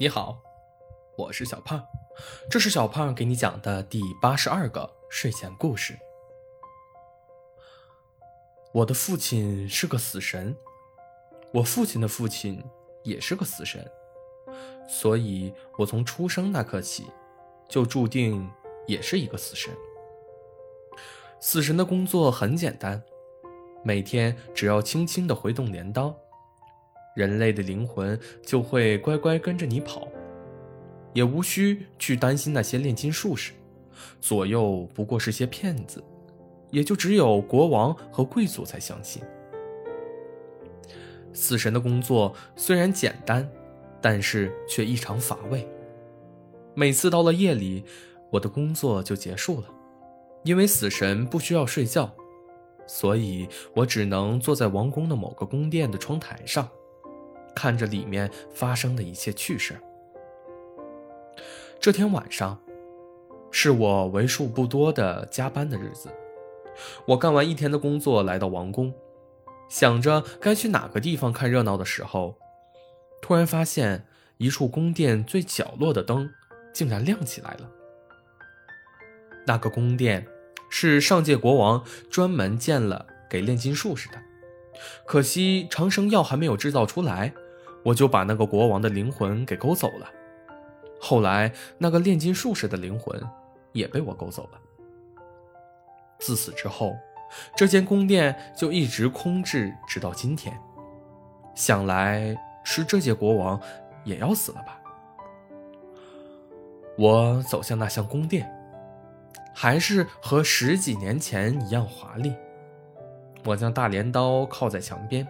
你好，我是小胖，这是小胖给你讲的第八十二个睡前故事。我的父亲是个死神，我父亲的父亲也是个死神，所以我从出生那刻起，就注定也是一个死神。死神的工作很简单，每天只要轻轻的挥动镰刀。人类的灵魂就会乖乖跟着你跑，也无需去担心那些炼金术士，左右不过是些骗子，也就只有国王和贵族才相信。死神的工作虽然简单，但是却异常乏味。每次到了夜里，我的工作就结束了，因为死神不需要睡觉，所以我只能坐在王宫的某个宫殿的窗台上。看着里面发生的一切趣事。这天晚上，是我为数不多的加班的日子。我干完一天的工作，来到王宫，想着该去哪个地方看热闹的时候，突然发现一处宫殿最角落的灯竟然亮起来了。那个宫殿是上届国王专门建了给炼金术士的，可惜长生药还没有制造出来。我就把那个国王的灵魂给勾走了，后来那个炼金术士的灵魂也被我勾走了。自此之后，这间宫殿就一直空置，直到今天。想来是这届国王也要死了吧？我走向那项宫殿，还是和十几年前一样华丽。我将大镰刀靠在墙边，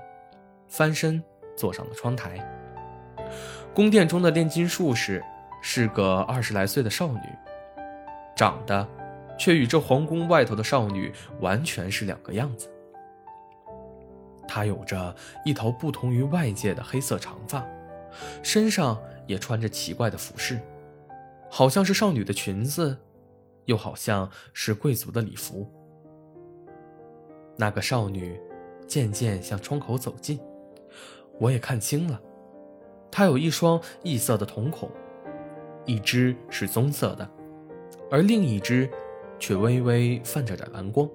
翻身。坐上了窗台。宫殿中的炼金术士是个二十来岁的少女，长得却与这皇宫外头的少女完全是两个样子。她有着一头不同于外界的黑色长发，身上也穿着奇怪的服饰，好像是少女的裙子，又好像是贵族的礼服。那个少女渐渐向窗口走近。我也看清了，他有一双异色的瞳孔，一只是棕色的，而另一只却微微泛着点蓝光。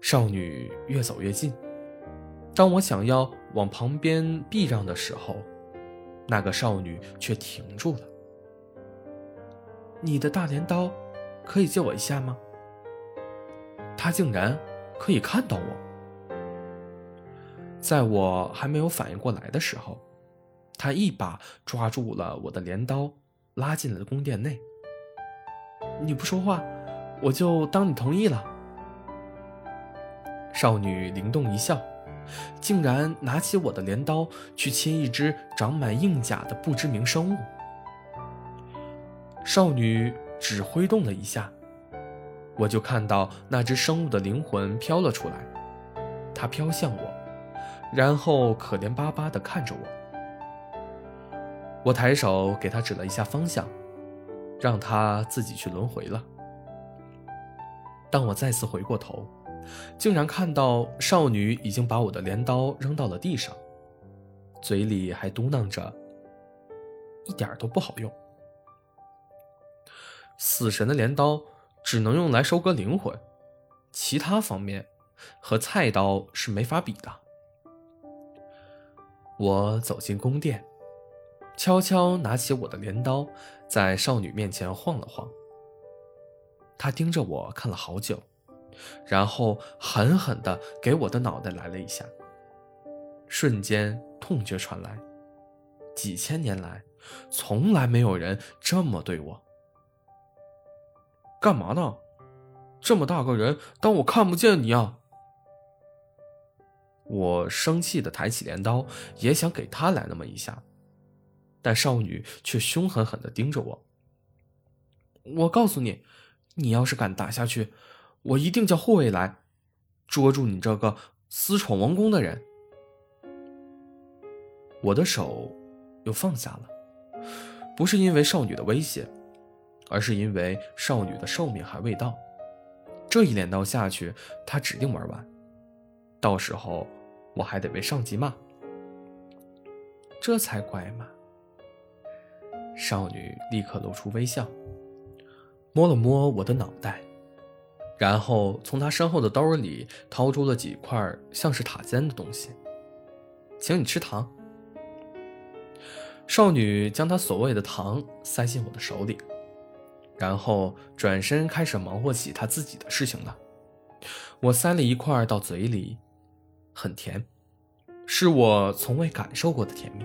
少女越走越近，当我想要往旁边避让的时候，那个少女却停住了。你的大镰刀，可以借我一下吗？她竟然可以看到我。在我还没有反应过来的时候，他一把抓住了我的镰刀，拉进了宫殿内。你不说话，我就当你同意了。少女灵动一笑，竟然拿起我的镰刀去切一只长满硬甲的不知名生物。少女只挥动了一下，我就看到那只生物的灵魂飘了出来，它飘向我。然后可怜巴巴地看着我，我抬手给他指了一下方向，让他自己去轮回了。当我再次回过头，竟然看到少女已经把我的镰刀扔到了地上，嘴里还嘟囔着：“一点都不好用。死神的镰刀只能用来收割灵魂，其他方面和菜刀是没法比的。”我走进宫殿，悄悄拿起我的镰刀，在少女面前晃了晃。她盯着我看了好久，然后狠狠地给我的脑袋来了一下。瞬间痛觉传来，几千年来，从来没有人这么对我。干嘛呢？这么大个人，当我看不见你啊？我生气的抬起镰刀，也想给他来那么一下，但少女却凶狠狠的盯着我。我告诉你，你要是敢打下去，我一定叫护卫来捉住你这个私闯王宫的人。我的手又放下了，不是因为少女的威胁，而是因为少女的寿命还未到。这一镰刀下去，她指定玩完，到时候。我还得被上级骂，这才怪嘛！少女立刻露出微笑，摸了摸我的脑袋，然后从她身后的兜里掏出了几块像是塔尖的东西，请你吃糖。少女将她所谓的糖塞进我的手里，然后转身开始忙活起她自己的事情了。我塞了一块到嘴里，很甜，是我从未感受过的甜蜜。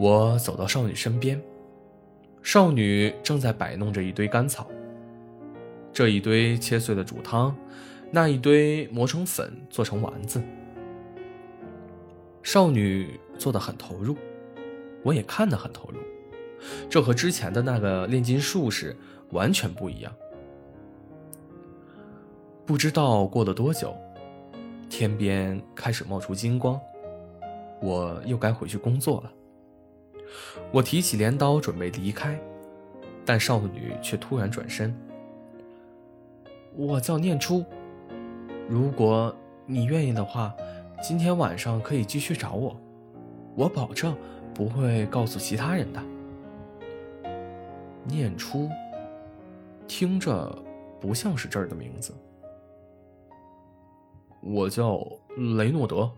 我走到少女身边，少女正在摆弄着一堆干草，这一堆切碎了煮汤，那一堆磨成粉做成丸子。少女做的很投入，我也看得很投入，这和之前的那个炼金术士完全不一样。不知道过了多久，天边开始冒出金光，我又该回去工作了。我提起镰刀准备离开，但少女却突然转身。我叫念初，如果你愿意的话，今天晚上可以继续找我，我保证不会告诉其他人的。念初，听着不像是这儿的名字。我叫雷诺德。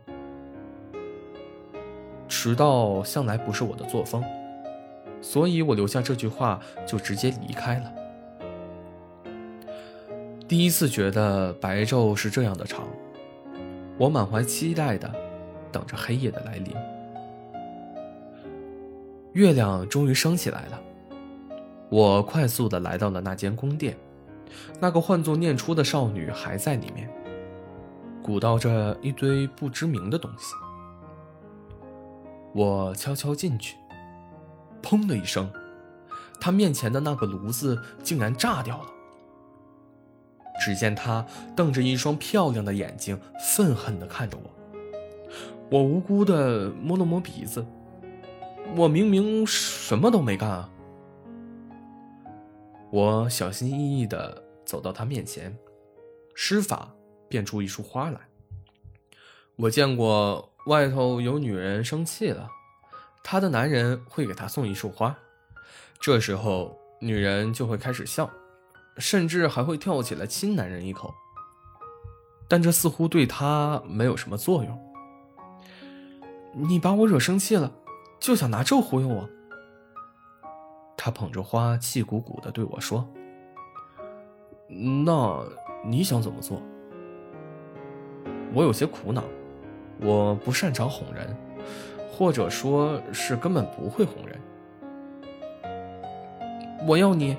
迟到向来不是我的作风，所以我留下这句话就直接离开了。第一次觉得白昼是这样的长，我满怀期待的等着黑夜的来临。月亮终于升起来了，我快速的来到了那间宫殿，那个唤作念初的少女还在里面，鼓捣着一堆不知名的东西。我悄悄进去，砰的一声，他面前的那个炉子竟然炸掉了。只见他瞪着一双漂亮的眼睛，愤恨地看着我。我无辜地摸了摸鼻子，我明明什么都没干啊！我小心翼翼地走到他面前，施法变出一束花来。我见过。外头有女人生气了，她的男人会给她送一束花，这时候女人就会开始笑，甚至还会跳起来亲男人一口。但这似乎对她没有什么作用。你把我惹生气了，就想拿这忽悠我？他捧着花，气鼓鼓的对我说：“那你想怎么做？”我有些苦恼。我不擅长哄人，或者说是根本不会哄人。我要你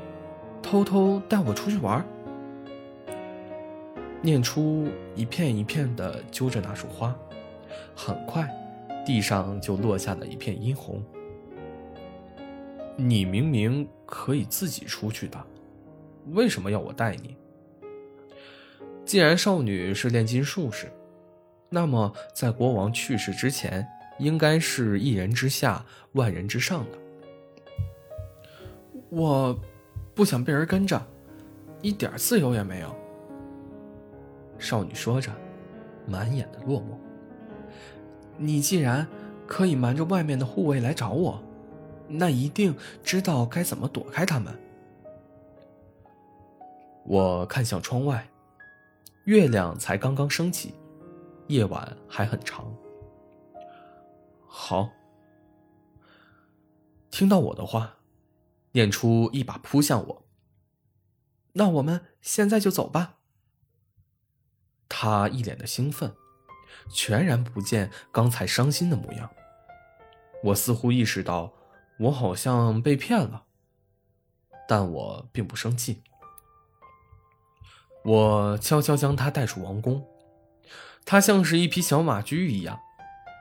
偷偷带我出去玩。念出一片一片的揪着那束花，很快，地上就落下了一片殷红。你明明可以自己出去的，为什么要我带你？既然少女是炼金术士。那么，在国王去世之前，应该是一人之下，万人之上的。我，不想被人跟着，一点自由也没有。少女说着，满眼的落寞。你既然可以瞒着外面的护卫来找我，那一定知道该怎么躲开他们。我看向窗外，月亮才刚刚升起。夜晚还很长。好，听到我的话，念初一把扑向我。那我们现在就走吧。他一脸的兴奋，全然不见刚才伤心的模样。我似乎意识到，我好像被骗了，但我并不生气。我悄悄将他带出王宫。他像是一匹小马驹一样，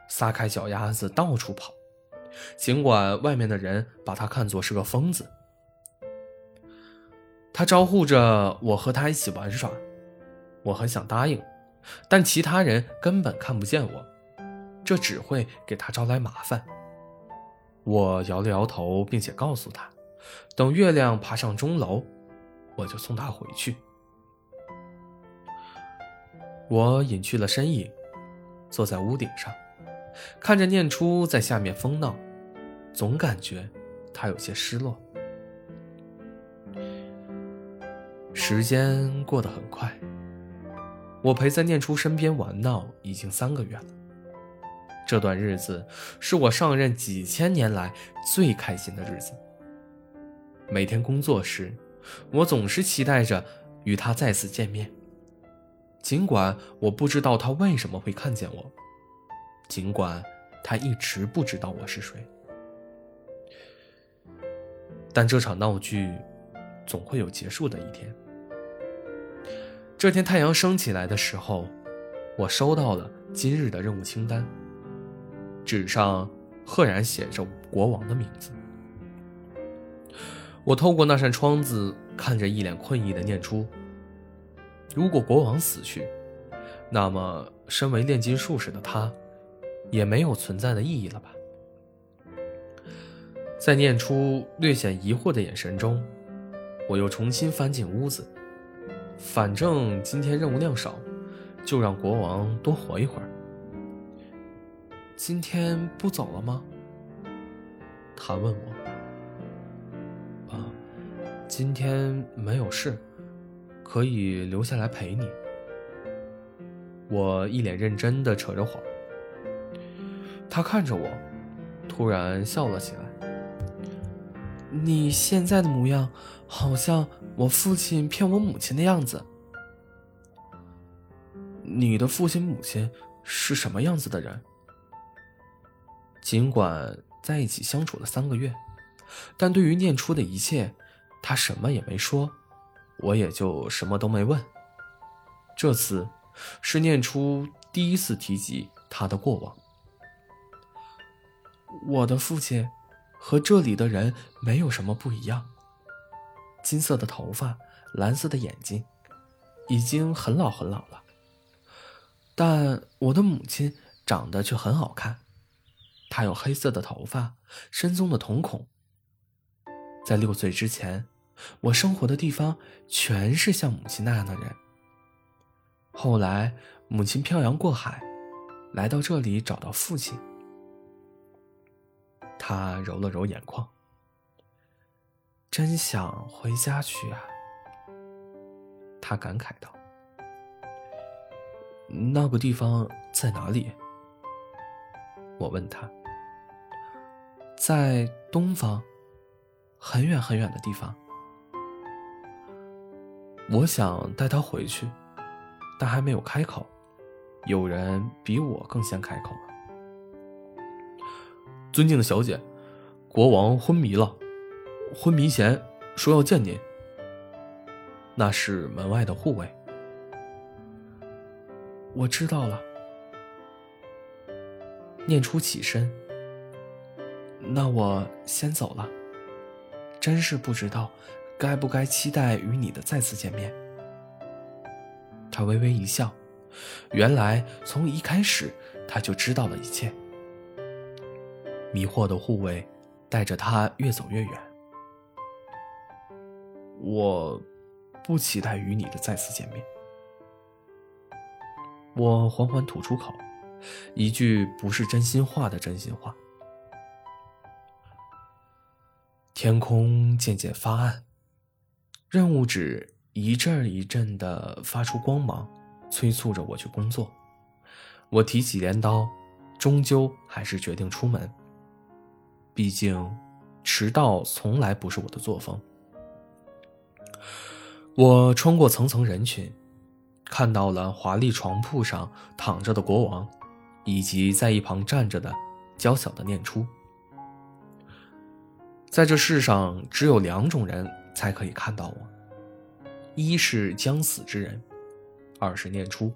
撒开脚丫子到处跑，尽管外面的人把他看作是个疯子。他招呼着我和他一起玩耍，我很想答应，但其他人根本看不见我，这只会给他招来麻烦。我摇了摇头，并且告诉他，等月亮爬上钟楼，我就送他回去。我隐去了身影，坐在屋顶上，看着念初在下面疯闹，总感觉他有些失落。时间过得很快，我陪在念初身边玩闹已经三个月了。这段日子是我上任几千年来最开心的日子。每天工作时，我总是期待着与他再次见面。尽管我不知道他为什么会看见我，尽管他一直不知道我是谁，但这场闹剧总会有结束的一天。这天太阳升起来的时候，我收到了今日的任务清单。纸上赫然写着国王的名字。我透过那扇窗子看着一脸困意的念初。如果国王死去，那么身为炼金术士的他，也没有存在的意义了吧？在念出略显疑惑的眼神中，我又重新翻进屋子。反正今天任务量少，就让国王多活一会儿。今天不走了吗？他问我。啊，今天没有事，可以留下来陪你。我一脸认真的扯着谎。他看着我，突然笑了起来。你现在的模样，好像我父亲骗我母亲的样子。你的父亲母亲是什么样子的人？尽管在一起相处了三个月，但对于念初的一切，他什么也没说，我也就什么都没问。这次是念初第一次提及他的过往。我的父亲和这里的人没有什么不一样，金色的头发，蓝色的眼睛，已经很老很老了。但我的母亲长得却很好看。她有黑色的头发，深棕的瞳孔。在六岁之前，我生活的地方全是像母亲那样的人。后来，母亲漂洋过海，来到这里找到父亲。他揉了揉眼眶，真想回家去啊。他感慨道：“那个地方在哪里？”我问他。在东方，很远很远的地方。我想带他回去，但还没有开口。有人比我更先开口了。尊敬的小姐，国王昏迷了，昏迷前说要见您。那是门外的护卫。我知道了。念初起身。那我先走了。真是不知道，该不该期待与你的再次见面。他微微一笑，原来从一开始他就知道了一切。迷惑的护卫带着他越走越远。我不期待与你的再次见面。我缓缓吐出口，一句不是真心话的真心话。天空渐渐发暗，任务纸一阵一阵的发出光芒，催促着我去工作。我提起镰刀，终究还是决定出门。毕竟，迟到从来不是我的作风。我穿过层层人群，看到了华丽床铺上躺着的国王，以及在一旁站着的娇小的念初。在这世上，只有两种人才可以看到我：一是将死之人，二是念初。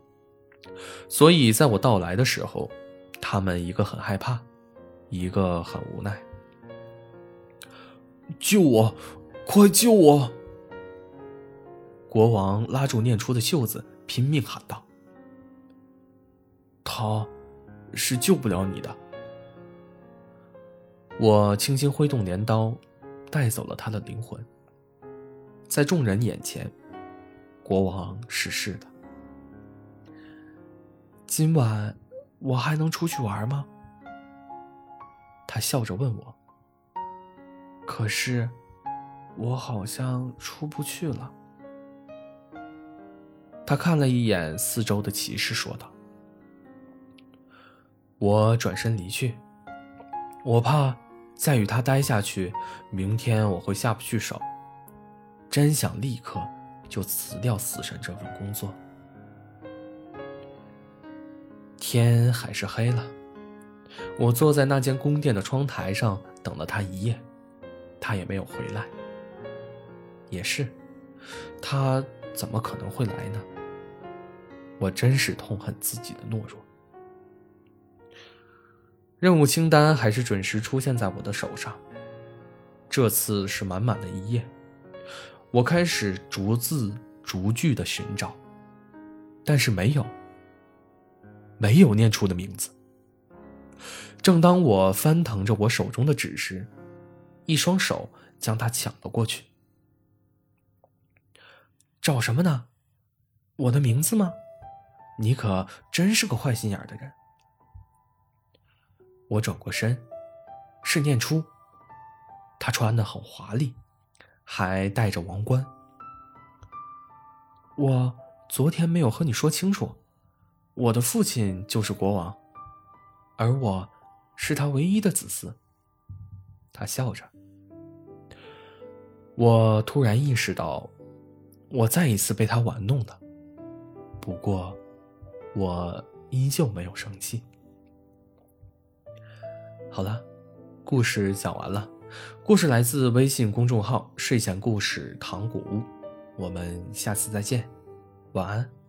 所以，在我到来的时候，他们一个很害怕，一个很无奈。救我！快救我！国王拉住念初的袖子，拼命喊道：“他，是救不了你的。”我轻轻挥动镰刀，带走了他的灵魂。在众人眼前，国王逝世的。今晚我还能出去玩吗？他笑着问我。可是，我好像出不去了。他看了一眼四周的骑士，说道：“我转身离去，我怕再与他待下去，明天我会下不去手。真想立刻就辞掉死神这份工作。”天还是黑了，我坐在那间宫殿的窗台上等了他一夜，他也没有回来。也是，他怎么可能会来呢？我真是痛恨自己的懦弱。任务清单还是准时出现在我的手上。这次是满满的一页，我开始逐字逐句的寻找，但是没有，没有念出的名字。正当我翻腾着我手中的纸时，一双手将它抢了过去。找什么呢？我的名字吗？你可真是个坏心眼的人。我转过身，是念初。他穿的很华丽，还戴着王冠。我昨天没有和你说清楚，我的父亲就是国王，而我是他唯一的子嗣。他笑着。我突然意识到，我再一次被他玩弄了。不过。我依旧没有生气。好了，故事讲完了。故事来自微信公众号“睡前故事糖果屋”。我们下次再见，晚安。